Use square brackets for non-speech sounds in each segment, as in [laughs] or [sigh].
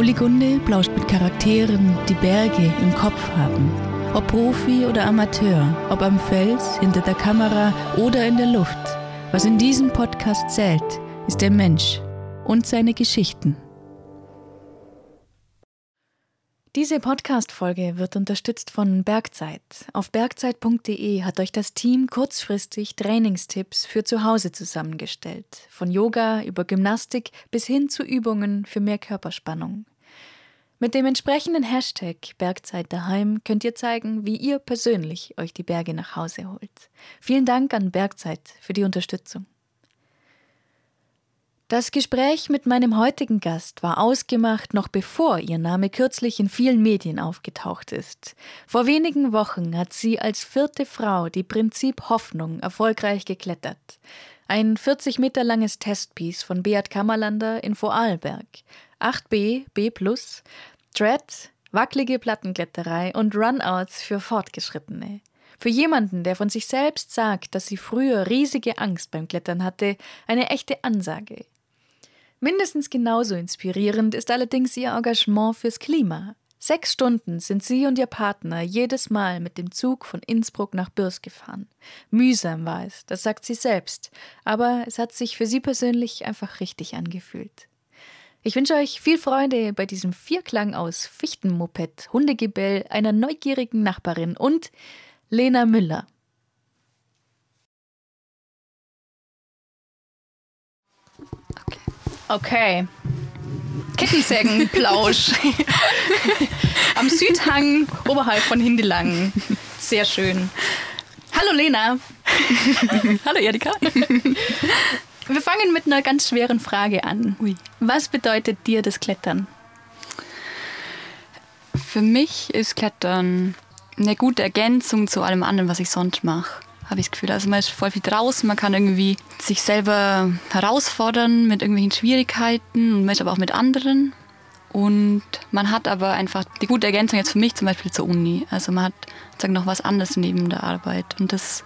Uli Gunde plauscht mit Charakteren, die Berge im Kopf haben. Ob Profi oder Amateur, ob am Fels, hinter der Kamera oder in der Luft. Was in diesem Podcast zählt, ist der Mensch und seine Geschichten. Diese Podcast-Folge wird unterstützt von Bergzeit. Auf bergzeit.de hat euch das Team kurzfristig Trainingstipps für zu Hause zusammengestellt. Von Yoga über Gymnastik bis hin zu Übungen für mehr Körperspannung. Mit dem entsprechenden Hashtag Bergzeit daheim könnt ihr zeigen, wie ihr persönlich euch die Berge nach Hause holt. Vielen Dank an Bergzeit für die Unterstützung. Das Gespräch mit meinem heutigen Gast war ausgemacht, noch bevor ihr Name kürzlich in vielen Medien aufgetaucht ist. Vor wenigen Wochen hat sie als vierte Frau die Prinzip Hoffnung erfolgreich geklettert. Ein 40 Meter langes Testpiece von Beat Kammerlander in Vorarlberg. 8b, B+, Dread, wackelige Plattenkletterei und Runouts für Fortgeschrittene. Für jemanden, der von sich selbst sagt, dass sie früher riesige Angst beim Klettern hatte, eine echte Ansage. Mindestens genauso inspirierend ist allerdings ihr Engagement fürs Klima. Sechs Stunden sind sie und ihr Partner jedes Mal mit dem Zug von Innsbruck nach Bürs gefahren. Mühsam war es, das sagt sie selbst, aber es hat sich für sie persönlich einfach richtig angefühlt. Ich wünsche euch viel Freude bei diesem Vierklang aus Fichtenmoped, Hundegebell, einer neugierigen Nachbarin und Lena Müller. Okay. Kettensägenplausch. [laughs] Am Südhang oberhalb von Hindelangen. Sehr schön. Hallo Lena. [laughs] Hallo Erika. [laughs] Wir fangen mit einer ganz schweren Frage an. Ui. Was bedeutet dir das Klettern? Für mich ist Klettern eine gute Ergänzung zu allem anderen, was ich sonst mache habe ich das Gefühl. Also man ist voll viel draußen, man kann irgendwie sich selber herausfordern mit irgendwelchen Schwierigkeiten und man ist aber auch mit anderen. Und man hat aber einfach die gute Ergänzung jetzt für mich zum Beispiel zur Uni. Also man hat sozusagen noch was anderes neben der Arbeit. Und das,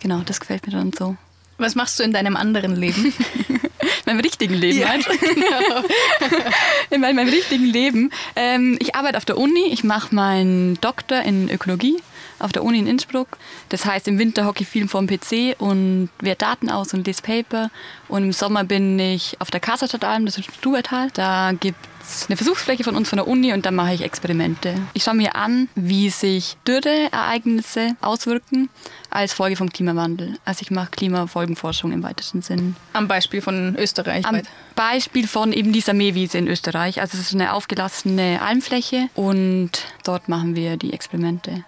genau, das gefällt mir dann so. Was machst du in deinem anderen Leben? in [laughs] meinem richtigen Leben, ja, genau. [laughs] in meinem, meinem richtigen Leben. Ähm, ich arbeite auf der Uni, ich mache meinen Doktor in Ökologie auf der Uni in Innsbruck. Das heißt, im Winter hocke ich viel vom PC und werte Daten aus und lese Paper. Und im Sommer bin ich auf der Kaserstadtalm, das ist Stubertal. Da gibt es eine Versuchsfläche von uns von der Uni und da mache ich Experimente. Ich schaue mir an, wie sich Dürreereignisse auswirken als Folge vom Klimawandel. Also ich mache Klimafolgenforschung im weitesten Sinn. Am Beispiel von Österreich? Am Beispiel von eben dieser Mähwiese in Österreich. Also es ist eine aufgelassene Almfläche und dort machen wir die Experimente.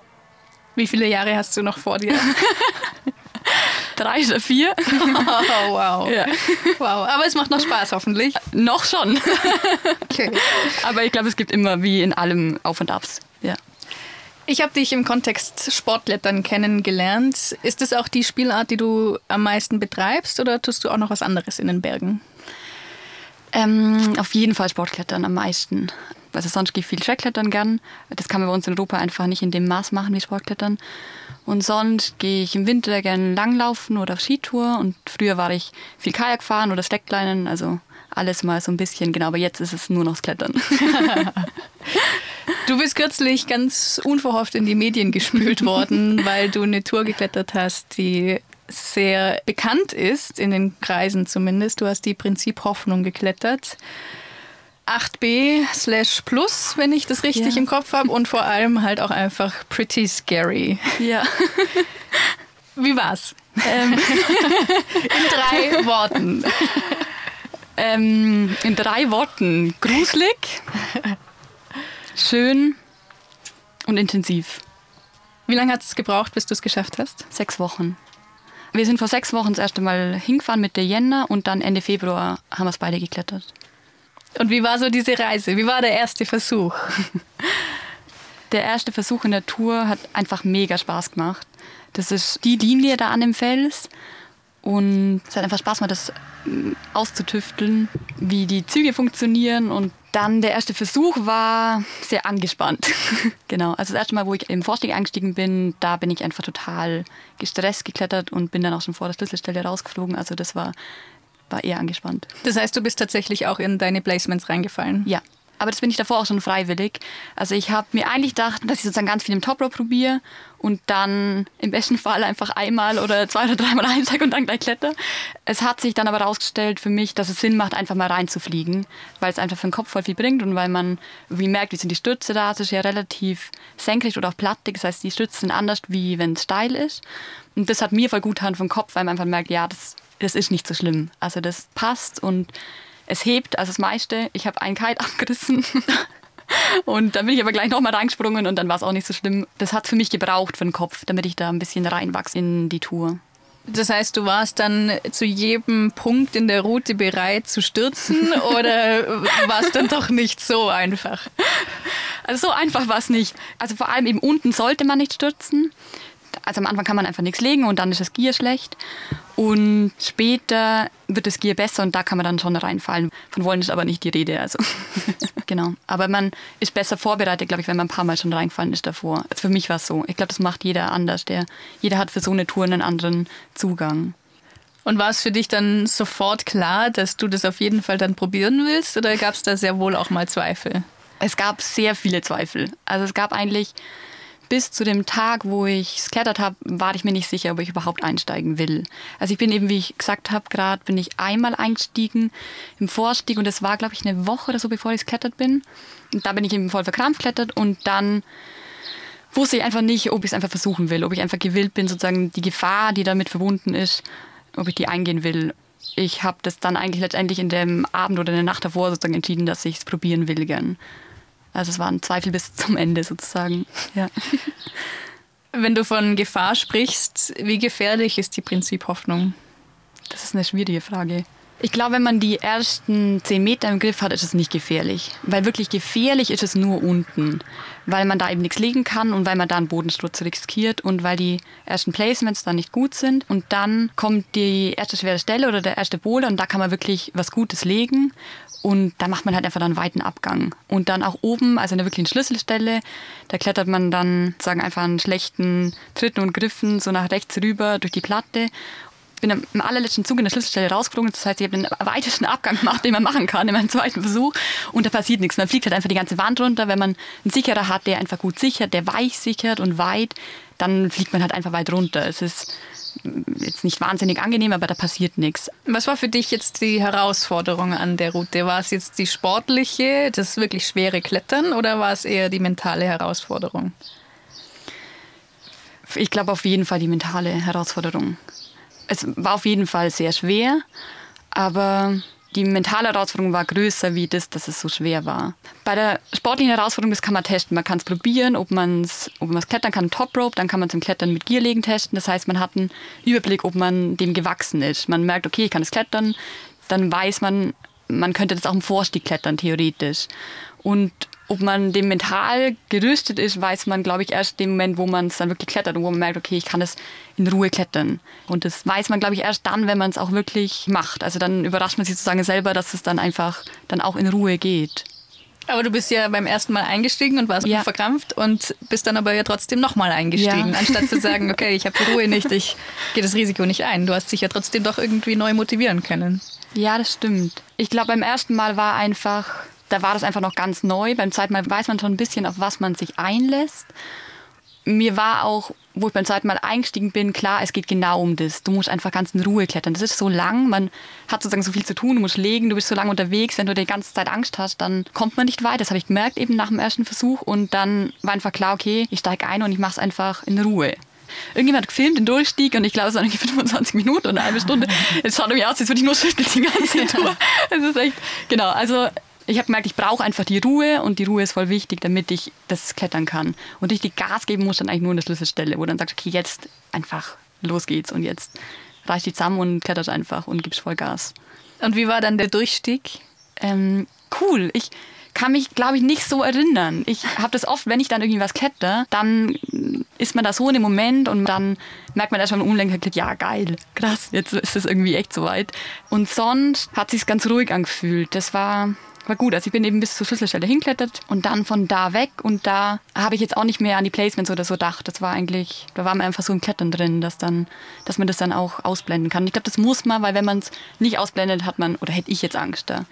Wie viele Jahre hast du noch vor dir? [laughs] Drei oder vier. Oh, [laughs] wow. Ja. Wow. Aber es macht noch Spaß, hoffentlich. Noch schon. Okay. Aber ich glaube, es gibt immer wie in allem Auf und Abs. Ja. Ich habe dich im Kontext Sportklettern kennengelernt. Ist das auch die Spielart, die du am meisten betreibst oder tust du auch noch was anderes in den Bergen? Ähm, auf jeden Fall Sportklettern am meisten. Also sonst gehe ich viel Schreckklettern gern. Das kann man bei uns in Europa einfach nicht in dem Maß machen wie Sportklettern. Und sonst gehe ich im Winter gerne langlaufen oder auf Skitour. Und früher war ich viel Kajak fahren oder Slackleinen. Also alles mal so ein bisschen, genau. Aber jetzt ist es nur noch das Klettern. [laughs] Du bist kürzlich ganz unverhofft in die Medien gespült worden, weil du eine Tour geklettert hast, die sehr bekannt ist, in den Kreisen zumindest. Du hast die Prinzip Hoffnung geklettert. 8b slash plus, wenn ich das richtig ja. im Kopf habe. Und vor allem halt auch einfach pretty scary. Ja. [laughs] Wie war's? Ähm. [laughs] in drei Worten. Ähm, in drei Worten. Gruselig, schön und intensiv. Wie lange hat es gebraucht, bis du es geschafft hast? Sechs Wochen. Wir sind vor sechs Wochen das erste Mal hingefahren mit der Jänner und dann Ende Februar haben wir es beide geklettert. Und wie war so diese Reise? Wie war der erste Versuch? [laughs] Der erste Versuch in der Tour hat einfach mega Spaß gemacht. Das ist die Linie da an dem Fels. Und es hat einfach Spaß gemacht, das mm, auszutüfteln, wie die Züge funktionieren. Und dann der erste Versuch war sehr angespannt. [laughs] genau, also das erste Mal, wo ich im Vorstieg eingestiegen bin, da bin ich einfach total gestresst geklettert und bin dann auch schon vor der Schlüsselstelle rausgeflogen. Also das war war eher angespannt. Das heißt, du bist tatsächlich auch in deine Placements reingefallen? Ja. Aber das bin ich davor auch schon freiwillig. Also ich habe mir eigentlich gedacht, dass ich sozusagen ganz viel im Top Rope probiere und dann im besten Fall einfach einmal oder zwei oder dreimal einsteige und dann gleich kletter. Es hat sich dann aber herausgestellt für mich, dass es Sinn macht, einfach mal reinzufliegen, weil es einfach für den Kopf voll viel bringt und weil man wie merkt, wie sind die Stütze da. Es ist ja relativ senkrecht oder auch plattig. Das heißt, die Stütze sind anders, wie wenn es steil ist. Und das hat mir voll gut getan vom Kopf, weil man einfach merkt, ja, das, das ist nicht so schlimm. Also das passt und es hebt, also das meiste. Ich habe einen Kite [laughs] abgerissen. Und dann bin ich aber gleich nochmal reingesprungen und dann war es auch nicht so schlimm. Das hat für mich gebraucht für den Kopf, damit ich da ein bisschen reinwachse in die Tour. Das heißt, du warst dann zu jedem Punkt in der Route bereit zu stürzen [laughs] oder war es dann doch nicht so einfach? Also so einfach war es nicht. Also vor allem eben unten sollte man nicht stürzen also am Anfang kann man einfach nichts legen und dann ist das Gier schlecht. Und später wird das Gier besser und da kann man dann schon reinfallen. Von wollen ist aber nicht die Rede. Also [laughs] genau. Aber man ist besser vorbereitet, glaube ich, wenn man ein paar Mal schon reingefallen ist davor. Also für mich war es so. Ich glaube, das macht jeder anders. Der, jeder hat für so eine Tour einen anderen Zugang. Und war es für dich dann sofort klar, dass du das auf jeden Fall dann probieren willst? Oder gab es da sehr wohl auch mal Zweifel? Es gab sehr viele Zweifel. Also es gab eigentlich bis zu dem Tag, wo ich geklettert habe, war ich mir nicht sicher, ob ich überhaupt einsteigen will. Also ich bin eben, wie ich gesagt habe, gerade bin ich einmal eingestiegen im Vorstieg und das war, glaube ich, eine Woche oder so, bevor ich geklettert bin. Und da bin ich eben voll verkrampft geklettert und dann wusste ich einfach nicht, ob ich es einfach versuchen will, ob ich einfach gewillt bin, sozusagen die Gefahr, die damit verbunden ist, ob ich die eingehen will. Ich habe das dann eigentlich letztendlich in dem Abend oder in der Nacht davor sozusagen entschieden, dass ich es probieren will gern. Also es waren Zweifel bis zum Ende sozusagen. Ja. [laughs] Wenn du von Gefahr sprichst, wie gefährlich ist die Prinziphoffnung? Das ist eine schwierige Frage. Ich glaube, wenn man die ersten zehn Meter im Griff hat, ist es nicht gefährlich. Weil wirklich gefährlich ist es nur unten. Weil man da eben nichts legen kann und weil man da einen Bodensturz riskiert und weil die ersten Placements dann nicht gut sind. Und dann kommt die erste schwere Stelle oder der erste Boulder und da kann man wirklich was Gutes legen. Und da macht man halt einfach dann einen weiten Abgang. Und dann auch oben, also in der wirklichen Schlüsselstelle, da klettert man dann sagen einfach einen schlechten Tritten und Griffen so nach rechts rüber durch die Platte bin im allerletzten Zug in der Schlüsselstelle rausgeflogen. Das heißt, ich habe den weitesten Abgang gemacht, den man machen kann in meinem zweiten Versuch. Und da passiert nichts. Man fliegt halt einfach die ganze Wand runter. Wenn man einen Sicherer hat, der einfach gut sichert, der weich sichert und weit, dann fliegt man halt einfach weit runter. Es ist jetzt nicht wahnsinnig angenehm, aber da passiert nichts. Was war für dich jetzt die Herausforderung an der Route? War es jetzt die sportliche, das wirklich schwere Klettern oder war es eher die mentale Herausforderung? Ich glaube auf jeden Fall die mentale Herausforderung. Es war auf jeden Fall sehr schwer, aber die mentale Herausforderung war größer wie das, dass es so schwer war. Bei der sportlichen Herausforderung, das kann man testen. Man kann es probieren, ob man es ob klettern kann, Top Rope, dann kann man zum Klettern mit Gierlegen testen. Das heißt, man hat einen Überblick, ob man dem gewachsen ist. Man merkt, okay, ich kann es klettern, dann weiß man, man könnte das auch im Vorstieg klettern, theoretisch. Und ob man dem mental gerüstet ist, weiß man, glaube ich, erst im Moment, wo man es dann wirklich klettert und wo man merkt, okay, ich kann es in Ruhe klettern. Und das weiß man, glaube ich, erst dann, wenn man es auch wirklich macht. Also dann überrascht man sich sozusagen selber, dass es dann einfach dann auch in Ruhe geht. Aber du bist ja beim ersten Mal eingestiegen und warst ja. verkrampft und bist dann aber ja trotzdem nochmal eingestiegen, ja. anstatt zu sagen, [laughs] okay, ich habe die Ruhe nicht, ich gehe das Risiko nicht ein. Du hast dich ja trotzdem doch irgendwie neu motivieren können. Ja, das stimmt. Ich glaube, beim ersten Mal war einfach da war das einfach noch ganz neu. Beim zweiten Mal weiß man schon ein bisschen, auf was man sich einlässt. Mir war auch, wo ich beim zweiten Mal eingestiegen bin, klar, es geht genau um das. Du musst einfach ganz in Ruhe klettern. Das ist so lang, man hat sozusagen so viel zu tun, du musst legen, du bist so lange unterwegs. Wenn du die ganze Zeit Angst hast, dann kommt man nicht weit. Das habe ich gemerkt eben nach dem ersten Versuch. Und dann war einfach klar, okay, ich steige ein und ich mache es einfach in Ruhe. Irgendjemand hat gefilmt, den Durchstieg und ich glaube, es waren 25 [laughs] Minuten oder eine halbe Stunde. Es schaut irgendwie aus, als würde ich nur schütteln die ganze Tour. [laughs] Es ist echt, genau, also ich habe gemerkt, ich brauche einfach die Ruhe und die Ruhe ist voll wichtig, damit ich das klettern kann. Und ich die Gas geben muss dann eigentlich nur an der Schlüsselstelle, wo dann sagst, okay, jetzt einfach los geht's und jetzt reiß dich zusammen und kletterst einfach und gibst voll Gas. Und wie war dann der Durchstieg? Ähm, cool. Ich kann mich, glaube ich, nicht so erinnern. Ich habe das oft, wenn ich dann irgendwie was kletter, dann ist man da so in dem Moment und dann merkt man erstmal im Umlenker, ja geil, krass, jetzt ist es irgendwie echt so weit. Und sonst hat sich ganz ruhig angefühlt. Das war war gut. Also ich bin eben bis zur Schlüsselstelle hinklettert und dann von da weg und da habe ich jetzt auch nicht mehr an die Placements oder so gedacht. Das war eigentlich, da war man einfach so im Klettern drin, dass dann, dass man das dann auch ausblenden kann. Ich glaube, das muss man, weil wenn man es nicht ausblendet, hat man, oder hätte ich jetzt Angst da.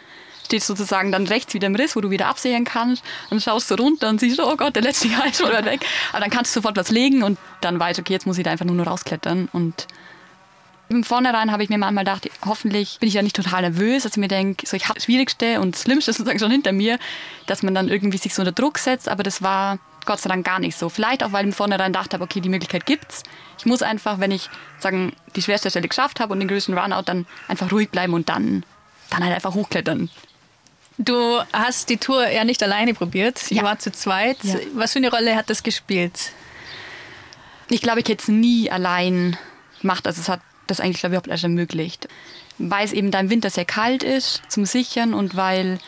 stehst sozusagen dann rechts wieder im Riss, wo du wieder absehen kannst und schaust so runter und siehst, oh Gott, der letzte [laughs] ist schon weg. Aber dann kannst du sofort was legen und dann weißt, okay, jetzt muss ich da einfach nur noch rausklettern und im Vornherein habe ich mir manchmal gedacht, hoffentlich bin ich ja nicht total nervös, dass ich mir denke, so ich habe das Schwierigste und das Schlimmste [laughs] sozusagen schon hinter mir, dass man dann irgendwie sich so unter Druck setzt, aber das war Gott sei Dank gar nicht so. Vielleicht auch, weil ich im Vornherein dachte, okay, die Möglichkeit gibt's. Ich muss einfach, wenn ich sagen, die schwerste Stelle geschafft habe und den größten Runout, dann einfach ruhig bleiben und dann, dann halt einfach hochklettern. Du hast die Tour ja nicht alleine probiert. Ihr ja. wart zu zweit. Ja. Was für eine Rolle hat das gespielt? Ich glaube, ich hätte es nie allein gemacht. Also es hat das eigentlich, glaube ich, überhaupt erst ermöglicht. Weil es eben da im Winter sehr kalt ist zum Sichern und weil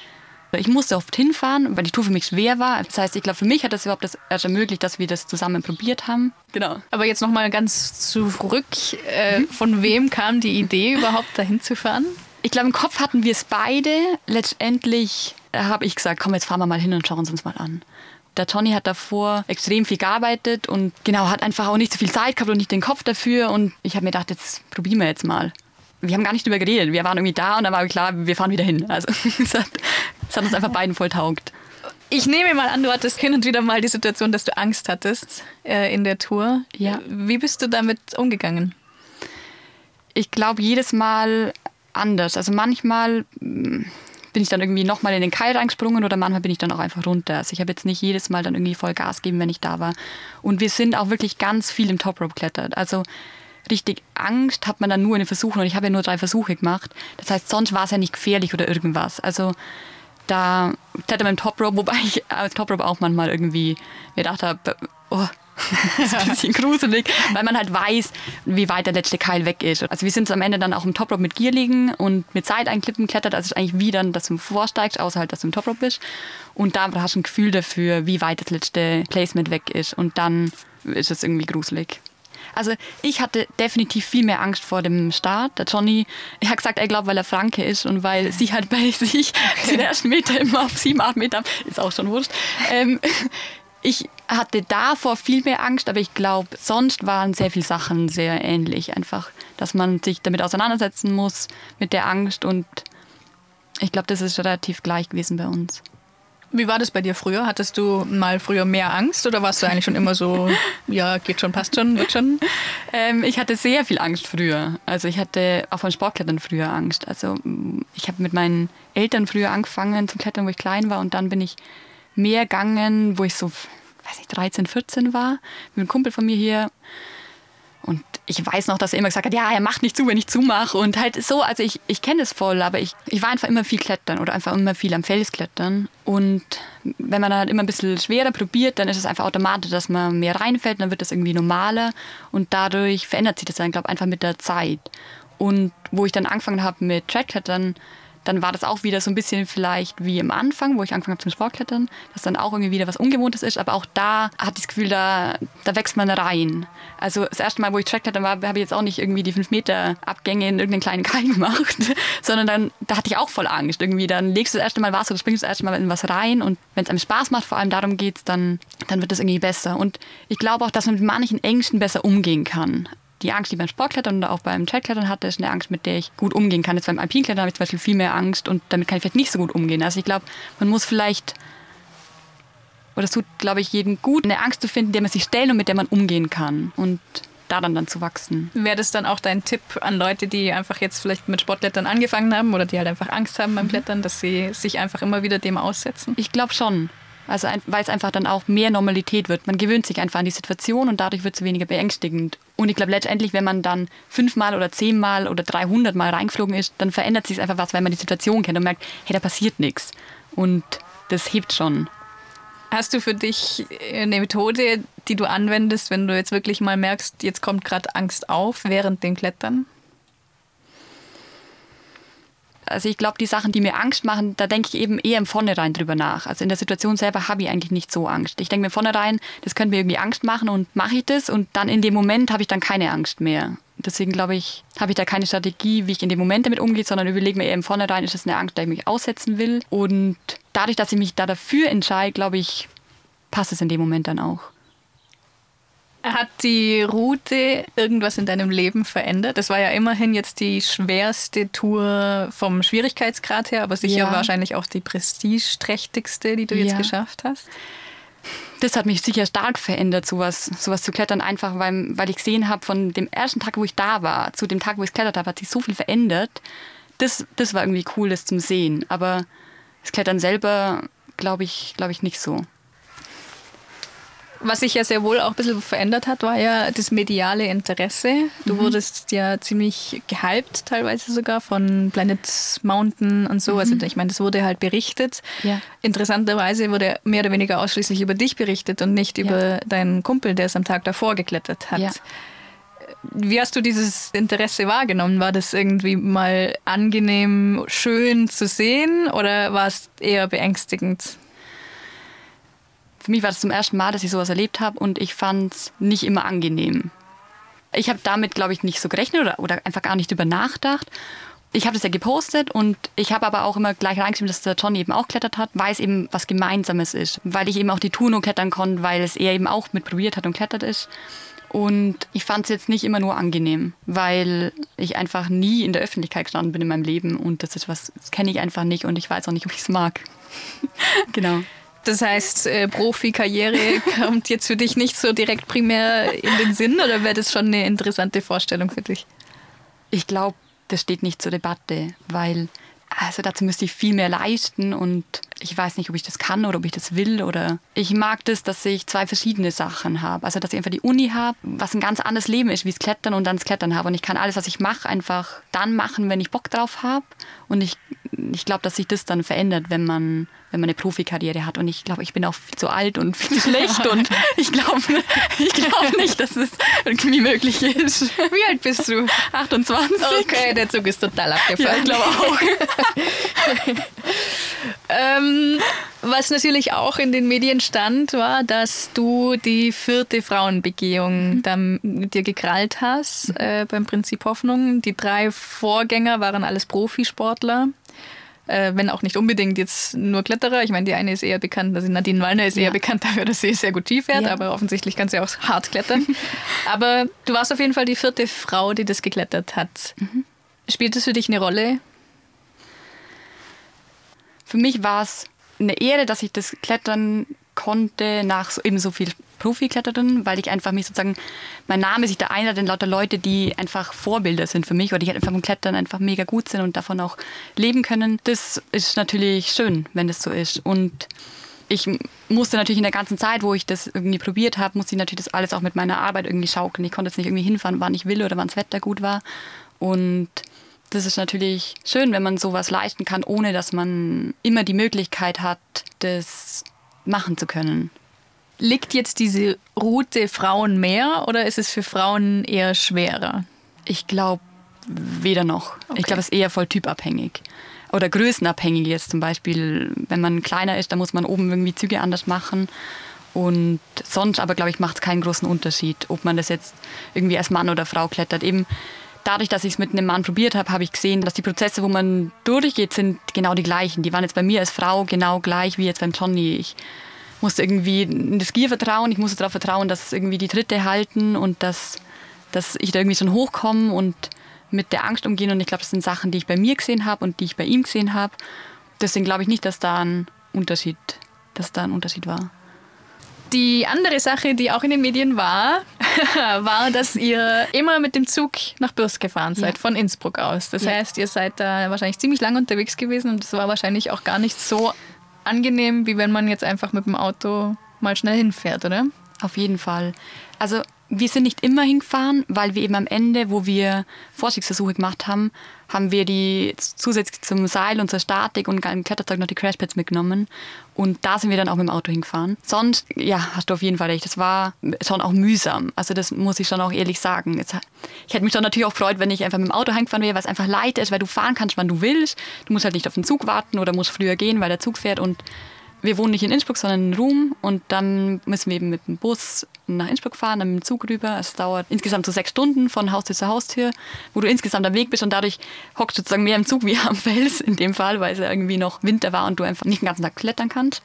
ich musste oft hinfahren, weil die Tour für mich schwer war. Das heißt, ich glaube, für mich hat das überhaupt das erst ermöglicht, dass wir das zusammen probiert haben. Genau. Aber jetzt nochmal ganz zurück. Äh, mhm. Von wem kam die Idee, überhaupt dahin zu fahren? Ich glaube, im Kopf hatten wir es beide. Letztendlich äh, habe ich gesagt, komm, jetzt fahren wir mal hin und schauen uns uns mal an. Der Tony hat davor extrem viel gearbeitet und genau, hat einfach auch nicht so viel Zeit gehabt und nicht den Kopf dafür. Und ich habe mir gedacht, jetzt probieren wir jetzt mal. Wir haben gar nicht drüber geredet. Wir waren irgendwie da und dann war klar, wir fahren wieder hin. Also [laughs] es hat, es hat uns einfach beiden voll taugt. Ich nehme mal an, du hattest hin und wieder mal die Situation, dass du Angst hattest äh, in der Tour. Ja. Wie bist du damit umgegangen? Ich glaube, jedes Mal anders. Also manchmal bin ich dann irgendwie nochmal in den Keil reingesprungen oder manchmal bin ich dann auch einfach runter. Also ich habe jetzt nicht jedes Mal dann irgendwie voll Gas gegeben, wenn ich da war. Und wir sind auch wirklich ganz viel im Top Rope geklettert. Also richtig Angst hat man dann nur in den Versuchen und ich habe ja nur drei Versuche gemacht. Das heißt, sonst war es ja nicht gefährlich oder irgendwas. Also da klettert man im Top Rope, wobei ich als Top Rope auch manchmal irgendwie mir gedacht habe, oh, das [laughs] ist ein bisschen gruselig, weil man halt weiß, wie weit der letzte Keil weg ist. Also wir sind am Ende dann auch im Toprope mit Gier liegen und mit Seiteinklippen klettert. Also es ist eigentlich wie dann, dass du vorsteigst, außer halt, dass du im Toprope bist. Und da hast du ein Gefühl dafür, wie weit das letzte Placement weg ist. Und dann ist es irgendwie gruselig. Also ich hatte definitiv viel mehr Angst vor dem Start. Der Johnny, er hat gesagt, er glaubt, weil er Franke ist und weil sie halt bei [laughs] sich den ersten Meter immer auf sieben, acht Meter, ist auch schon wurscht, ähm, [laughs] ich hatte davor viel mehr Angst, aber ich glaube, sonst waren sehr viele Sachen sehr ähnlich. Einfach, dass man sich damit auseinandersetzen muss, mit der Angst. Und ich glaube, das ist relativ gleich gewesen bei uns. Wie war das bei dir früher? Hattest du mal früher mehr Angst oder warst du eigentlich schon immer so, [laughs] ja, geht schon, passt schon, wird schon? Ähm, ich hatte sehr viel Angst früher. Also ich hatte auch von Sportklettern früher Angst. Also ich habe mit meinen Eltern früher angefangen zu klettern, wo ich klein war und dann bin ich mehr gegangen, wo ich so, weiß nicht, 13, 14 war, mit einem Kumpel von mir hier. Und ich weiß noch, dass er immer gesagt hat, ja, er macht nicht zu, wenn ich zumache. Und halt so, also ich, ich kenne es voll, aber ich, ich war einfach immer viel klettern oder einfach immer viel am Fels klettern. Und wenn man dann halt immer ein bisschen schwerer probiert, dann ist es einfach automatisch, dass man mehr reinfällt, dann wird das irgendwie normaler. Und dadurch verändert sich das dann, glaube ich, einfach mit der Zeit. Und wo ich dann angefangen habe mit Trackklettern, dann war das auch wieder so ein bisschen vielleicht wie am Anfang, wo ich angefangen habe zum Sportklettern, dass dann auch irgendwie wieder was Ungewohntes ist. Aber auch da hatte ich das Gefühl, da, da wächst man rein. Also das erste Mal, wo ich Trackklettern war, habe ich jetzt auch nicht irgendwie die 5 Meter Abgänge in irgendeinen kleinen Kai [laughs] gemacht, sondern dann, da hatte ich auch voll Angst. Irgendwie dann legst du das erste Mal was oder springst du das erste Mal in was rein und wenn es einem Spaß macht, vor allem darum geht es, dann, dann wird es irgendwie besser. Und ich glaube auch, dass man mit manchen Ängsten besser umgehen kann die Angst, die beim Sportklettern oder auch beim Trackklettern hatte, ist eine Angst, mit der ich gut umgehen kann. Jetzt beim Alpinklettern habe ich zum Beispiel viel mehr Angst und damit kann ich vielleicht nicht so gut umgehen. Also ich glaube, man muss vielleicht, oder es tut, glaube ich, jedem gut, eine Angst zu finden, der man sich stellt und mit der man umgehen kann. Und daran dann zu wachsen. Wäre das dann auch dein Tipp an Leute, die einfach jetzt vielleicht mit Sportklettern angefangen haben oder die halt einfach Angst haben beim mhm. Klettern, dass sie sich einfach immer wieder dem aussetzen? Ich glaube schon. Also weil es einfach dann auch mehr Normalität wird. Man gewöhnt sich einfach an die Situation und dadurch wird es weniger beängstigend. Und ich glaube letztendlich, wenn man dann fünfmal oder zehnmal oder dreihundert Mal reingeflogen ist, dann verändert sich einfach was, weil man die Situation kennt und merkt, hey, da passiert nichts. Und das hebt schon. Hast du für dich eine Methode, die du anwendest, wenn du jetzt wirklich mal merkst, jetzt kommt gerade Angst auf während dem Klettern? Also ich glaube, die Sachen, die mir Angst machen, da denke ich eben eher im Vornherein drüber nach. Also in der Situation selber habe ich eigentlich nicht so Angst. Ich denke mir vornherein, das könnte mir irgendwie Angst machen und mache ich das und dann in dem Moment habe ich dann keine Angst mehr. Deswegen glaube ich, habe ich da keine Strategie, wie ich in dem Moment damit umgehe, sondern überlege mir eher im Vornherein, ist das eine Angst, der ich mich aussetzen will. Und dadurch, dass ich mich da dafür entscheide, glaube ich, passt es in dem Moment dann auch. Hat die Route irgendwas in deinem Leben verändert? Das war ja immerhin jetzt die schwerste Tour vom Schwierigkeitsgrad her, aber sicher ja. wahrscheinlich auch die prestigeträchtigste, die du jetzt geschafft hast. Das hat mich sicher stark verändert, sowas, sowas zu klettern, einfach weil, weil ich gesehen habe, von dem ersten Tag, wo ich da war, zu dem Tag, wo ich geklettert habe, hat sich so viel verändert. Das, das war irgendwie cool, das zum Sehen. Aber das Klettern selber, glaube ich, glaube ich nicht so. Was sich ja sehr wohl auch ein bisschen verändert hat, war ja das mediale Interesse. Du mhm. wurdest ja ziemlich gehypt, teilweise sogar von Planet Mountain und so. Also mhm. Also ich meine, das wurde halt berichtet. Ja. Interessanterweise wurde mehr oder weniger ausschließlich über dich berichtet und nicht über ja. deinen Kumpel, der es am Tag davor geklettert hat. Ja. Wie hast du dieses Interesse wahrgenommen? War das irgendwie mal angenehm, schön zu sehen oder war es eher beängstigend? Für mich war das zum ersten Mal, dass ich sowas erlebt habe und ich fand es nicht immer angenehm. Ich habe damit, glaube ich, nicht so gerechnet oder, oder einfach gar nicht über nachgedacht. Ich habe das ja gepostet und ich habe aber auch immer gleich reingeschrieben, dass der John eben auch klettert hat, weil es eben was Gemeinsames ist. Weil ich eben auch die Tuno klettern konnte, weil es er eben auch mitprobiert hat und klettert ist. Und ich fand es jetzt nicht immer nur angenehm, weil ich einfach nie in der Öffentlichkeit gestanden bin in meinem Leben und das ist was, das kenne ich einfach nicht und ich weiß auch nicht, ob ich es mag. [laughs] genau. Das heißt, äh, Profikarriere [laughs] kommt jetzt für dich nicht so direkt primär in den Sinn oder wäre das schon eine interessante Vorstellung für dich? Ich glaube, das steht nicht zur Debatte, weil also dazu müsste ich viel mehr leisten und ich weiß nicht, ob ich das kann oder ob ich das will oder ich mag das, dass ich zwei verschiedene Sachen habe. Also dass ich einfach die Uni habe, was ein ganz anderes Leben ist, wie das Klettern und dann das Klettern habe und ich kann alles, was ich mache, einfach dann machen, wenn ich Bock drauf habe und ich, ich glaube, dass sich das dann verändert, wenn man wenn man eine Profikarriere hat. Und ich glaube, ich bin auch viel zu alt und viel zu schlecht. [laughs] Und ich glaube ich glaub nicht, dass es irgendwie möglich ist. Wie alt bist du? 28. Okay, der Zug ist total abgefahren. Ja, ich glaube auch. [laughs] ähm, was natürlich auch in den Medien stand, war, dass du die vierte Frauenbegehung mhm. dir gekrallt hast äh, beim Prinzip Hoffnung. Die drei Vorgänger waren alles Profisportler äh, wenn auch nicht unbedingt jetzt nur Kletterer. Ich meine, die eine ist eher bekannt, also Nadine Wallner ist ja. eher bekannt dafür, dass sie sehr gut Ski fährt, ja. aber offensichtlich kann sie auch [laughs] hart klettern. [laughs] aber du warst auf jeden Fall die vierte Frau, die das geklettert hat. Mhm. Spielt das für dich eine Rolle? Für mich war es eine Ehre, dass ich das Klettern konnte nach so, eben so viel Profikletterin, weil ich einfach mich sozusagen, mein Name sich da einladen lauter Leute, die einfach Vorbilder sind für mich oder die halt einfach vom Klettern einfach mega gut sind und davon auch leben können. Das ist natürlich schön, wenn das so ist. Und ich musste natürlich in der ganzen Zeit, wo ich das irgendwie probiert habe, musste ich natürlich das alles auch mit meiner Arbeit irgendwie schaukeln. Ich konnte jetzt nicht irgendwie hinfahren, wann ich will oder wann das Wetter gut war. Und das ist natürlich schön, wenn man sowas leisten kann, ohne dass man immer die Möglichkeit hat, das machen zu können. Liegt jetzt diese Route Frauen mehr oder ist es für Frauen eher schwerer? Ich glaube weder noch. Okay. Ich glaube, es ist eher voll typabhängig. Oder größenabhängig jetzt zum Beispiel. Wenn man kleiner ist, dann muss man oben irgendwie Züge anders machen. Und sonst aber, glaube ich, macht es keinen großen Unterschied, ob man das jetzt irgendwie als Mann oder Frau klettert. Eben dadurch, dass ich es mit einem Mann probiert habe, habe ich gesehen, dass die Prozesse, wo man durchgeht, sind genau die gleichen. Die waren jetzt bei mir als Frau genau gleich wie jetzt beim Johnny. Ich musste irgendwie in das Gier vertrauen, ich musste darauf vertrauen, dass irgendwie die Dritte halten und dass, dass ich da irgendwie schon hochkomme und mit der Angst umgehen. Und ich glaube, das sind Sachen, die ich bei mir gesehen habe und die ich bei ihm gesehen habe. Deswegen glaube ich nicht, dass da ein Unterschied, dass da ein Unterschied war. Die andere Sache, die auch in den Medien war, [laughs] war, dass ihr immer mit dem Zug nach Bürst gefahren seid, ja. von Innsbruck aus. Das ja. heißt, ihr seid da wahrscheinlich ziemlich lange unterwegs gewesen und es war wahrscheinlich auch gar nicht so angenehm, wie wenn man jetzt einfach mit dem Auto mal schnell hinfährt, oder? Auf jeden Fall. Also wir sind nicht immer hingefahren, weil wir eben am Ende, wo wir Forschungsversuche gemacht haben, haben wir die zusätzlich zum Seil und zur Statik und im Kletterzeug noch die Crashpads mitgenommen. Und da sind wir dann auch mit dem Auto hingefahren. Sonst, ja, hast du auf jeden Fall recht, das war schon auch mühsam. Also das muss ich schon auch ehrlich sagen. Jetzt, ich hätte mich dann natürlich auch gefreut, wenn ich einfach mit dem Auto hingefahren wäre, weil es einfach leicht ist, weil du fahren kannst, wann du willst. Du musst halt nicht auf den Zug warten oder musst früher gehen, weil der Zug fährt und wir wohnen nicht in Innsbruck, sondern in Rum und dann müssen wir eben mit dem Bus nach Innsbruck fahren, dann mit dem Zug rüber. Es dauert insgesamt so sechs Stunden von Haustür zu Haustür, wo du insgesamt am Weg bist und dadurch hockst du sozusagen mehr im Zug wie am [laughs] Fels in dem Fall, weil es ja irgendwie noch Winter war und du einfach nicht den ganzen Tag klettern kannst.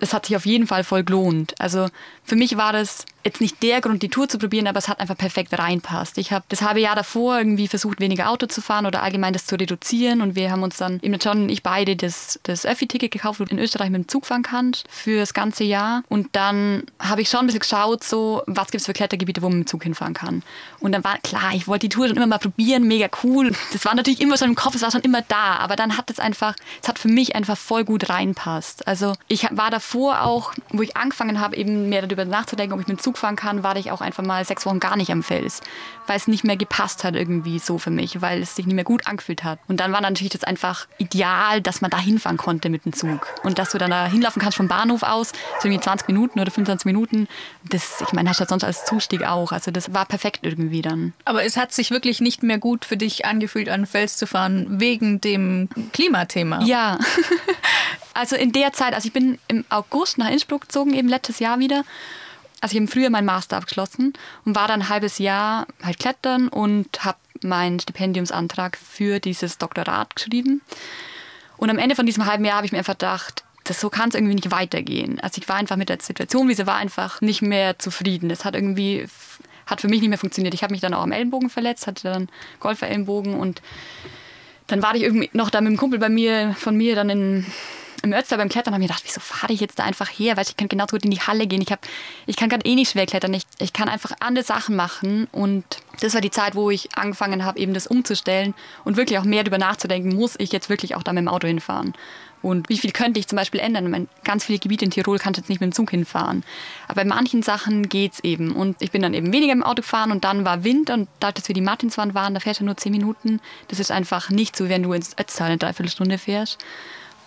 Das hat sich auf jeden Fall voll gelohnt. Also für mich war das jetzt nicht der Grund, die Tour zu probieren, aber es hat einfach perfekt reinpasst. Ich habe das halbe Jahr davor irgendwie versucht, weniger Auto zu fahren oder allgemein das zu reduzieren und wir haben uns dann eben John und ich beide das, das Öffi-Ticket gekauft, wo du in Österreich mit dem Zug fahren kannst für das ganze Jahr und dann habe ich schon ein bisschen geschaut, so was gibt es für Klettergebiete, wo man mit dem Zug hinfahren kann. Und dann war klar, ich wollte die Tour schon immer mal probieren, mega cool. Das war natürlich immer schon im Kopf, es war schon immer da, aber dann hat es einfach, es hat für mich einfach voll gut reinpasst. Also ich war davor auch, wo ich angefangen habe, eben mehr darüber nachzudenken, ob ich mit dem Zug fahren kann, war ich auch einfach mal sechs Wochen gar nicht am Fels, weil es nicht mehr gepasst hat irgendwie so für mich, weil es sich nicht mehr gut angefühlt hat. Und dann war natürlich das einfach ideal, dass man da hinfahren konnte mit dem Zug und dass du dann da hinlaufen kannst vom Bahnhof aus, so irgendwie 20 Minuten oder 25 Minuten. Das, ich meine, hast du sonst als Zustieg auch. Also das war perfekt irgendwie dann. Aber es hat sich wirklich nicht mehr gut für dich angefühlt, an den Fels zu fahren, wegen dem Klimathema. Ja. [laughs] Also in der Zeit, also ich bin im August nach Innsbruck gezogen, eben letztes Jahr wieder also ich habe im Frühjahr meinen Master abgeschlossen und war dann ein halbes Jahr halt klettern und habe meinen Stipendiumsantrag für dieses Doktorat geschrieben. Und am Ende von diesem halben Jahr habe ich mir einfach gedacht, das so kann es irgendwie nicht weitergehen. Also ich war einfach mit der Situation, wie sie war, einfach nicht mehr zufrieden. Das hat irgendwie hat für mich nicht mehr funktioniert. Ich habe mich dann auch am Ellenbogen verletzt, hatte dann Golfer-Ellenbogen und dann war ich irgendwie noch da mit einem Kumpel bei mir, von mir dann in im Ötztal beim Klettern habe ich mir gedacht, wieso fahre ich jetzt da einfach her? Weil ich kann genauso gut in die Halle gehen. Ich, hab, ich kann gerade eh nicht schwer klettern. Ich, ich kann einfach andere Sachen machen. Und das war die Zeit, wo ich angefangen habe, eben das umzustellen und wirklich auch mehr darüber nachzudenken, muss ich jetzt wirklich auch da mit dem Auto hinfahren? Und wie viel könnte ich zum Beispiel ändern? Ich meine, ganz viele Gebiete in Tirol kannst du jetzt nicht mit dem Zug hinfahren. Aber bei manchen Sachen geht es eben. Und ich bin dann eben weniger im Auto gefahren und dann war Wind und da, dass wir die Martinswand waren, da fährst du nur zehn Minuten. Das ist einfach nicht so, wenn du ins Ötztal eine Dreiviertelstunde fährst.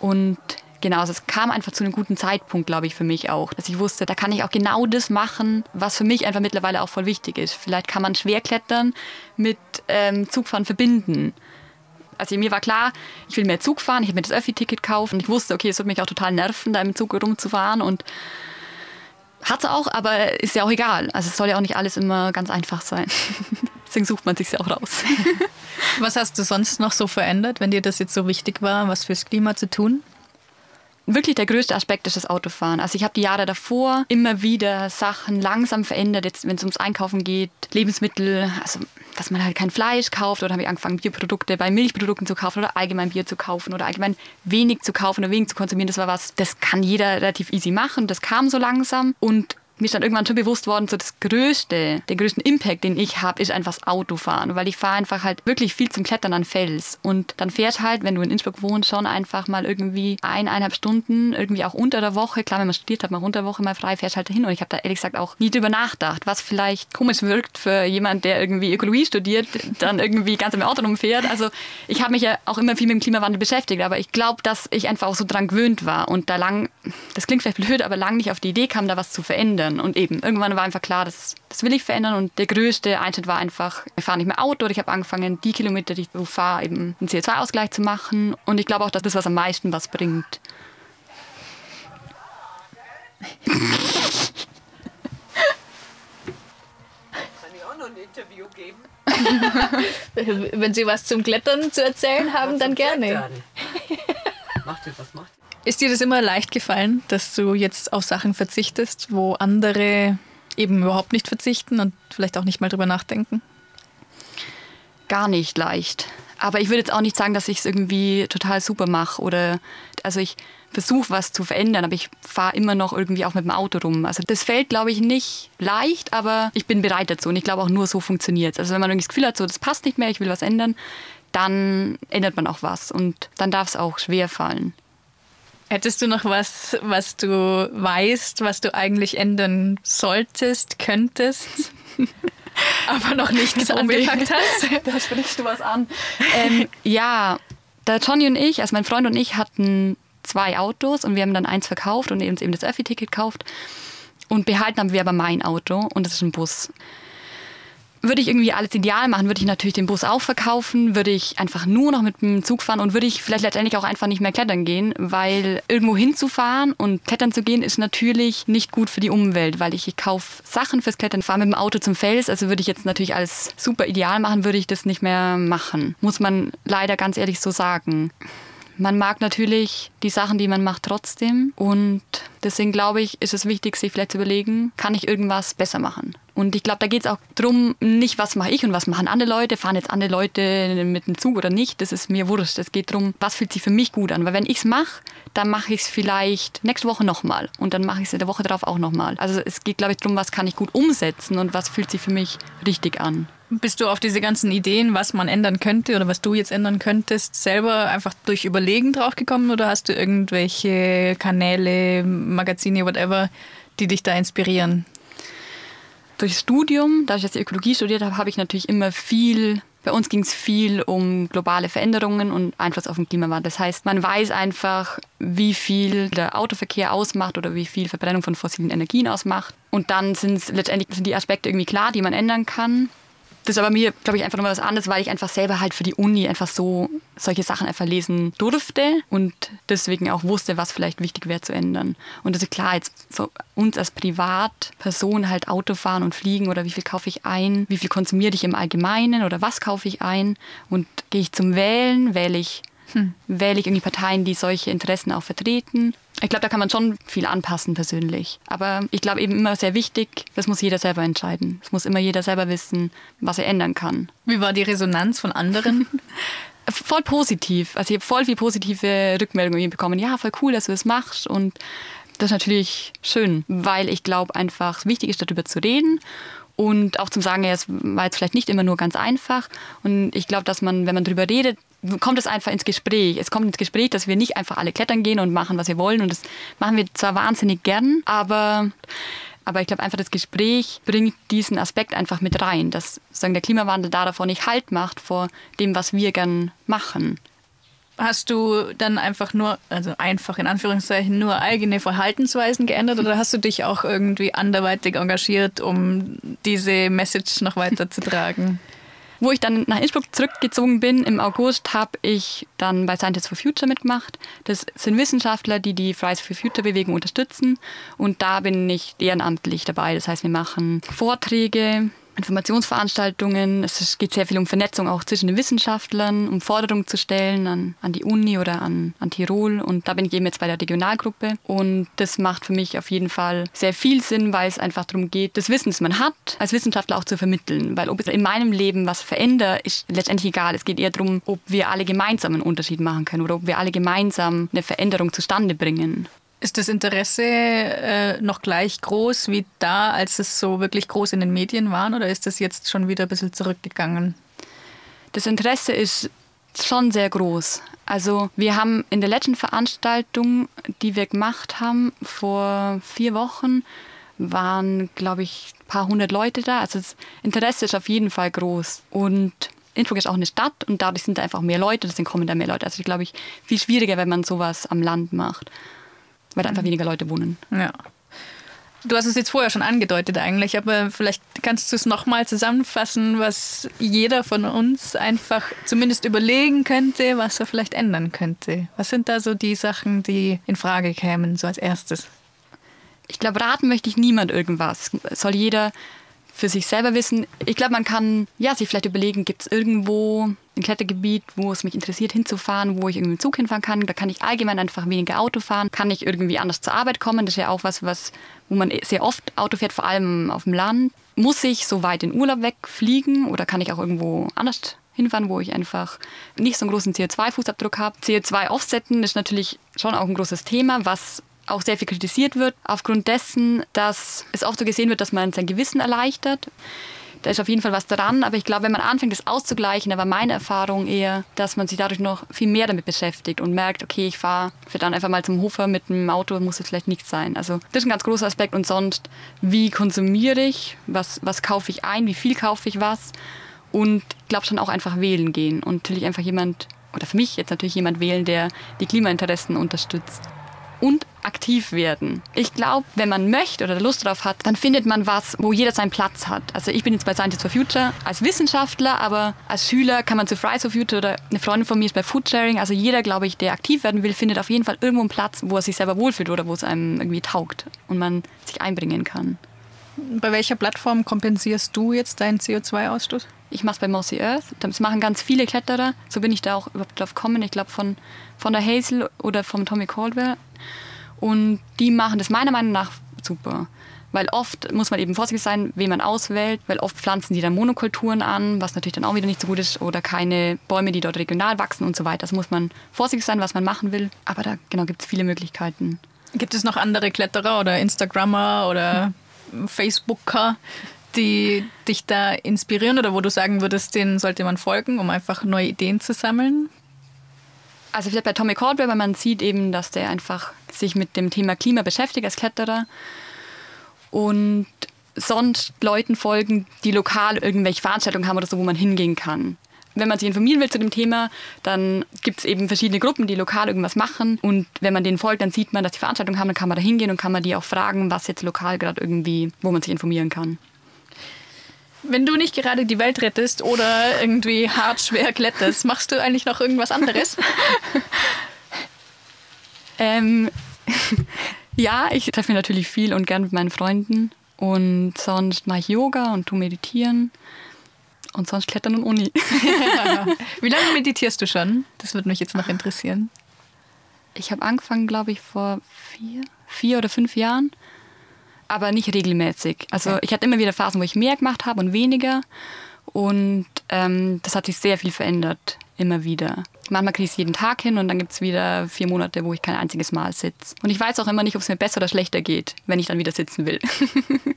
Und Genau, also es kam einfach zu einem guten Zeitpunkt, glaube ich, für mich auch. Dass ich wusste, da kann ich auch genau das machen, was für mich einfach mittlerweile auch voll wichtig ist. Vielleicht kann man Schwerklettern mit ähm, Zugfahren verbinden. Also mir war klar, ich will mehr Zug fahren, ich habe mir das Öffi-Ticket gekauft und ich wusste, okay, es wird mich auch total nerven, da im Zug rumzufahren und hat es auch, aber ist ja auch egal. Also es soll ja auch nicht alles immer ganz einfach sein. [laughs] Deswegen sucht man sich ja auch raus. [laughs] Was hast du sonst noch so verändert, wenn dir das jetzt so wichtig war, was fürs Klima zu tun? Wirklich der größte Aspekt ist das Autofahren. Also ich habe die Jahre davor immer wieder Sachen langsam verändert, jetzt wenn es ums Einkaufen geht, Lebensmittel, also dass man halt kein Fleisch kauft oder habe ich angefangen Bierprodukte bei Milchprodukten zu kaufen oder allgemein Bier zu kaufen oder allgemein wenig zu kaufen oder wenig zu konsumieren. Das war was, das kann jeder relativ easy machen. Das kam so langsam und mir ist dann irgendwann schon bewusst worden, so das größte, den größten Impact, den ich habe, ist einfach das Autofahren, weil ich fahre einfach halt wirklich viel zum Klettern an Fels. Und dann fährt halt, wenn du in Innsbruck wohnst, schon einfach mal irgendwie eineinhalb Stunden, irgendwie auch unter der Woche, klar, wenn man studiert hat, mal unter der Woche mal frei, fährst halt dahin. Und ich habe da ehrlich gesagt auch nie drüber nachgedacht, was vielleicht komisch wirkt für jemand, der irgendwie Ökologie studiert, dann irgendwie ganz im Auto rumfährt. Also ich habe mich ja auch immer viel mit dem Klimawandel beschäftigt, aber ich glaube, dass ich einfach auch so dran gewöhnt war. Und da lang, das klingt vielleicht blöd, aber lang nicht auf die Idee kam, da was zu verändern verändern. Und eben, irgendwann war einfach klar, das, das will ich verändern. Und der größte Einschnitt war einfach, ich fahre nicht mehr Auto. Ich habe angefangen, die Kilometer, die ich so fahre, eben einen CO2-Ausgleich zu machen. Und ich glaube auch, dass das was am meisten was bringt. Kann ich auch noch ein Interview geben? Wenn Sie was zum Klettern zu erzählen haben, dann gerne. Macht ihr, was macht ihr? Ist dir das immer leicht gefallen, dass du jetzt auf Sachen verzichtest, wo andere eben überhaupt nicht verzichten und vielleicht auch nicht mal drüber nachdenken? Gar nicht leicht. Aber ich würde jetzt auch nicht sagen, dass ich es irgendwie total super mache oder also ich versuche was zu verändern, aber ich fahre immer noch irgendwie auch mit dem Auto rum. Also das fällt, glaube ich, nicht leicht, aber ich bin bereit dazu und ich glaube auch nur so funktioniert es. Also wenn man irgendwie das Gefühl hat, so das passt nicht mehr, ich will was ändern, dann ändert man auch was und dann darf es auch schwer fallen. Hättest du noch was, was du weißt, was du eigentlich ändern solltest, könntest? [laughs] aber noch nicht angepackt hast? [laughs] da sprichst du was an. Ähm, ja, der Johnny und ich, also mein Freund und ich, hatten zwei Autos und wir haben dann eins verkauft und uns eben das Öffi-Ticket gekauft. Und behalten haben wir aber mein Auto und das ist ein Bus würde ich irgendwie alles ideal machen, würde ich natürlich den Bus auch verkaufen, würde ich einfach nur noch mit dem Zug fahren und würde ich vielleicht letztendlich auch einfach nicht mehr klettern gehen, weil irgendwo hinzufahren und klettern zu gehen ist natürlich nicht gut für die Umwelt, weil ich, ich kaufe Sachen fürs Klettern, fahre mit dem Auto zum Fels, also würde ich jetzt natürlich alles super ideal machen, würde ich das nicht mehr machen. Muss man leider ganz ehrlich so sagen man mag natürlich die Sachen, die man macht, trotzdem. Und deswegen glaube ich, ist es wichtig, sich vielleicht zu überlegen, kann ich irgendwas besser machen? Und ich glaube, da geht es auch darum, nicht was mache ich und was machen andere Leute, fahren jetzt andere Leute mit dem Zug oder nicht, das ist mir wurscht. Es geht darum, was fühlt sich für mich gut an. Weil wenn ich es mache, dann mache ich es vielleicht nächste Woche nochmal und dann mache ich es in der Woche darauf auch nochmal. Also es geht, glaube ich, darum, was kann ich gut umsetzen und was fühlt sich für mich richtig an. Bist du auf diese ganzen Ideen, was man ändern könnte oder was du jetzt ändern könntest, selber einfach durch Überlegen draufgekommen oder hast du irgendwelche Kanäle, Magazine, whatever, die dich da inspirieren? Durchs Studium, da ich jetzt Ökologie studiert habe, habe ich natürlich immer viel bei uns ging es viel um globale Veränderungen und Einfluss auf den Klimawandel. Das heißt, man weiß einfach, wie viel der Autoverkehr ausmacht oder wie viel Verbrennung von fossilen Energien ausmacht. Und dann sind letztendlich die Aspekte irgendwie klar, die man ändern kann. Das ist aber mir, glaube ich, einfach nochmal was anderes, weil ich einfach selber halt für die Uni einfach so solche Sachen einfach lesen durfte und deswegen auch wusste, was vielleicht wichtig wäre zu ändern. Und das ist klar, jetzt für uns als Privatperson halt Auto fahren und fliegen oder wie viel kaufe ich ein, wie viel konsumiere ich im Allgemeinen oder was kaufe ich ein und gehe ich zum Wählen, wähle ich hm. wähle ich irgendwie Parteien, die solche Interessen auch vertreten. Ich glaube, da kann man schon viel anpassen persönlich. Aber ich glaube eben immer sehr wichtig, das muss jeder selber entscheiden. Es muss immer jeder selber wissen, was er ändern kann. Wie war die Resonanz von anderen? [laughs] voll positiv. Also ich habe voll viel positive Rückmeldungen bekommen. Ja, voll cool, dass du das machst. Und das ist natürlich schön, weil ich glaube einfach, wichtig ist, darüber zu reden und auch zum Sagen, ja, es war jetzt vielleicht nicht immer nur ganz einfach. Und ich glaube, dass man, wenn man darüber redet, kommt es einfach ins Gespräch. Es kommt ins Gespräch, dass wir nicht einfach alle klettern gehen und machen, was wir wollen. Und das machen wir zwar wahnsinnig gern, aber, aber ich glaube einfach, das Gespräch bringt diesen Aspekt einfach mit rein, dass sagen, der Klimawandel da davor nicht Halt macht vor dem, was wir gern machen. Hast du dann einfach nur, also einfach in Anführungszeichen, nur eigene Verhaltensweisen geändert oder hast du dich auch irgendwie anderweitig engagiert, um diese Message noch weiterzutragen? [laughs] Wo ich dann nach Innsbruck zurückgezogen bin im August, habe ich dann bei Scientists for Future mitgemacht. Das sind Wissenschaftler, die die Fridays for Future Bewegung unterstützen. Und da bin ich ehrenamtlich dabei. Das heißt, wir machen Vorträge, Informationsveranstaltungen. Es geht sehr viel um Vernetzung auch zwischen den Wissenschaftlern, um Forderungen zu stellen an, an die Uni oder an, an Tirol. Und da bin ich eben jetzt bei der Regionalgruppe. Und das macht für mich auf jeden Fall sehr viel Sinn, weil es einfach darum geht, das Wissen, das man hat, als Wissenschaftler auch zu vermitteln. Weil ob es in meinem Leben was verändert, ist letztendlich egal. Es geht eher darum, ob wir alle gemeinsam einen Unterschied machen können oder ob wir alle gemeinsam eine Veränderung zustande bringen. Ist das Interesse äh, noch gleich groß wie da, als es so wirklich groß in den Medien war, oder ist das jetzt schon wieder ein bisschen zurückgegangen? Das Interesse ist schon sehr groß. Also wir haben in der letzten Veranstaltung, die wir gemacht haben, vor vier Wochen, waren, glaube ich, ein paar hundert Leute da. Also das Interesse ist auf jeden Fall groß. Und Innsbruck ist auch eine Stadt und dadurch sind da einfach mehr Leute, deswegen kommen da mehr Leute. Also ich glaube ich, viel schwieriger, wenn man sowas am Land macht weil einfach mhm. weniger Leute wohnen. Ja. Du hast es jetzt vorher schon angedeutet eigentlich, aber vielleicht kannst du es nochmal zusammenfassen, was jeder von uns einfach zumindest überlegen könnte, was er vielleicht ändern könnte. Was sind da so die Sachen, die in Frage kämen, so als erstes? Ich glaube, raten möchte ich niemand irgendwas. Soll jeder für sich selber wissen. Ich glaube, man kann ja, sich vielleicht überlegen, gibt es irgendwo ein Klettergebiet, wo es mich interessiert, hinzufahren, wo ich irgendwie im Zug hinfahren kann. Da kann ich allgemein einfach weniger Auto fahren. Kann ich irgendwie anders zur Arbeit kommen? Das ist ja auch was, was wo man sehr oft Auto fährt, vor allem auf dem Land. Muss ich so weit in Urlaub wegfliegen oder kann ich auch irgendwo anders hinfahren, wo ich einfach nicht so einen großen CO2-Fußabdruck habe. CO2-Offsetten ist natürlich schon auch ein großes Thema, was auch sehr viel kritisiert wird, aufgrund dessen, dass es oft so gesehen wird, dass man sein Gewissen erleichtert. Da ist auf jeden Fall was dran, aber ich glaube, wenn man anfängt, das auszugleichen, da war meine Erfahrung eher, dass man sich dadurch noch viel mehr damit beschäftigt und merkt, okay, ich fahre dann einfach mal zum Hofer mit dem Auto, muss jetzt vielleicht nichts sein. Also das ist ein ganz großer Aspekt und sonst, wie konsumiere ich, was, was kaufe ich ein, wie viel kaufe ich was und ich glaube schon auch einfach wählen gehen und natürlich einfach jemand, oder für mich jetzt natürlich jemand wählen, der die Klimainteressen unterstützt und aktiv werden. Ich glaube, wenn man möchte oder Lust drauf hat, dann findet man was, wo jeder seinen Platz hat. Also ich bin jetzt bei Scientists for Future als Wissenschaftler, aber als Schüler kann man zu Fridays for Future oder eine Freundin von mir ist bei Foodsharing. Also jeder, glaube ich, der aktiv werden will, findet auf jeden Fall irgendwo einen Platz, wo er sich selber wohlfühlt oder wo es einem irgendwie taugt und man sich einbringen kann. Bei welcher Plattform kompensierst du jetzt deinen CO2-Ausstoß? ich mache es bei Mossy Earth. Das machen ganz viele Kletterer. So bin ich da auch überhaupt drauf gekommen. Ich glaube von, von der Hazel oder vom Tommy Caldwell. Und die machen das meiner Meinung nach super. Weil oft muss man eben vorsichtig sein, wen man auswählt, weil oft pflanzen die dann Monokulturen an, was natürlich dann auch wieder nicht so gut ist, oder keine Bäume, die dort regional wachsen und so weiter. Das muss man vorsichtig sein, was man machen will. Aber da genau gibt es viele Möglichkeiten. Gibt es noch andere Kletterer oder Instagrammer oder hm. Facebooker, die dich da inspirieren oder wo du sagen würdest, denen sollte man folgen, um einfach neue Ideen zu sammeln? Also vielleicht bei Tommy Caldwell, weil man sieht eben, dass der einfach sich mit dem Thema Klima beschäftigt als Kletterer und sonst Leuten folgen, die lokal irgendwelche Veranstaltungen haben oder so, wo man hingehen kann. Wenn man sich informieren will zu dem Thema, dann gibt es eben verschiedene Gruppen, die lokal irgendwas machen. Und wenn man denen folgt, dann sieht man, dass die Veranstaltungen haben, dann kann man da hingehen und kann man die auch fragen, was jetzt lokal gerade irgendwie, wo man sich informieren kann. Wenn du nicht gerade die Welt rettest oder irgendwie hart schwer kletterst, machst du eigentlich noch irgendwas anderes? [laughs] ähm, [laughs] ja, ich treffe mich natürlich viel und gern mit meinen Freunden. Und sonst mache ich Yoga und tu meditieren. Und sonst klettern und Uni. [laughs] Wie lange meditierst du schon? Das würde mich jetzt noch interessieren. Ich habe angefangen, glaube ich, vor vier, vier oder fünf Jahren. Aber nicht regelmäßig. Also okay. ich hatte immer wieder Phasen, wo ich mehr gemacht habe und weniger. Und ähm, das hat sich sehr viel verändert, immer wieder. Manchmal kriege ich es jeden Tag hin und dann gibt es wieder vier Monate, wo ich kein einziges Mal sitze. Und ich weiß auch immer nicht, ob es mir besser oder schlechter geht, wenn ich dann wieder sitzen will. [laughs]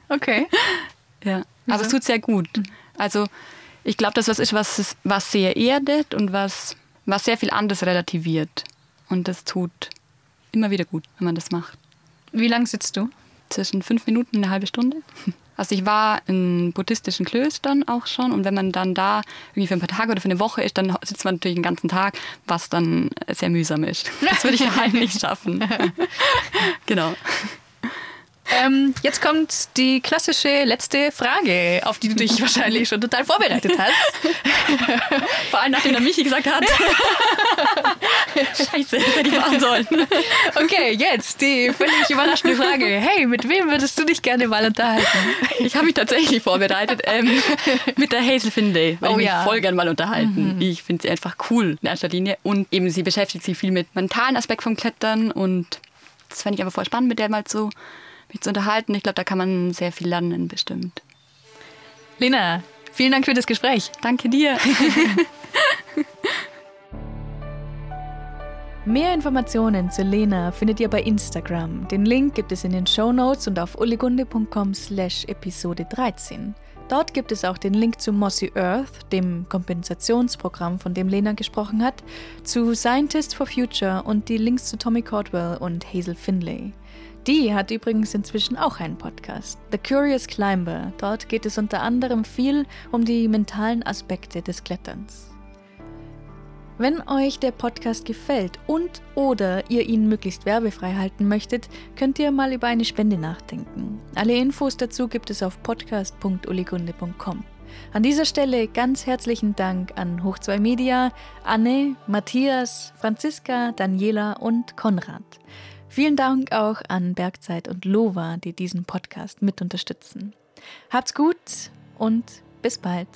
Okay. ja, aber es tut sehr gut. Also ich glaube, das was ist, was, was sehr erdet und was, was sehr viel anderes relativiert. Und das tut immer wieder gut, wenn man das macht. Wie lange sitzt du? Zwischen fünf Minuten und eine halbe Stunde. Also ich war in buddhistischen Klöstern auch schon und wenn man dann da irgendwie für ein paar Tage oder für eine Woche ist, dann sitzt man natürlich den ganzen Tag, was dann sehr mühsam ist. Das würde ich [laughs] daheim nicht schaffen. genau. Ähm, jetzt kommt die klassische letzte Frage, auf die du dich wahrscheinlich schon total vorbereitet hast. [laughs] Vor allem nachdem der Michi gesagt hat. [laughs] Scheiße, hätte ich machen sollen. Okay, jetzt die völlig überraschende Frage. Hey, mit wem würdest du dich gerne mal unterhalten? Ich habe mich tatsächlich vorbereitet ähm, mit der Hazel Finlay, weil oh, ich mich ja. voll gerne mal unterhalten. Mhm. Ich finde sie einfach cool in erster Linie und eben sie beschäftigt sich viel mit mentalen Aspekt vom Klettern und das fände ich einfach voll spannend, mit der mal so mich zu unterhalten. Ich glaube, da kann man sehr viel lernen, bestimmt. Lena, vielen Dank für das Gespräch. Danke dir. [laughs] Mehr Informationen zu Lena findet ihr bei Instagram. Den Link gibt es in den Show Notes und auf uligunde.com slash Episode 13. Dort gibt es auch den Link zu Mossy Earth, dem Kompensationsprogramm, von dem Lena gesprochen hat, zu Scientists for Future und die Links zu Tommy Caldwell und Hazel Finlay. Die hat übrigens inzwischen auch einen Podcast, The Curious Climber. Dort geht es unter anderem viel um die mentalen Aspekte des Kletterns. Wenn euch der Podcast gefällt und oder ihr ihn möglichst werbefrei halten möchtet, könnt ihr mal über eine Spende nachdenken. Alle Infos dazu gibt es auf podcast.uligunde.com. An dieser Stelle ganz herzlichen Dank an Hoch 2 Media, Anne, Matthias, Franziska, Daniela und Konrad. Vielen Dank auch an Bergzeit und Lova, die diesen Podcast mit unterstützen. Habt's gut und bis bald.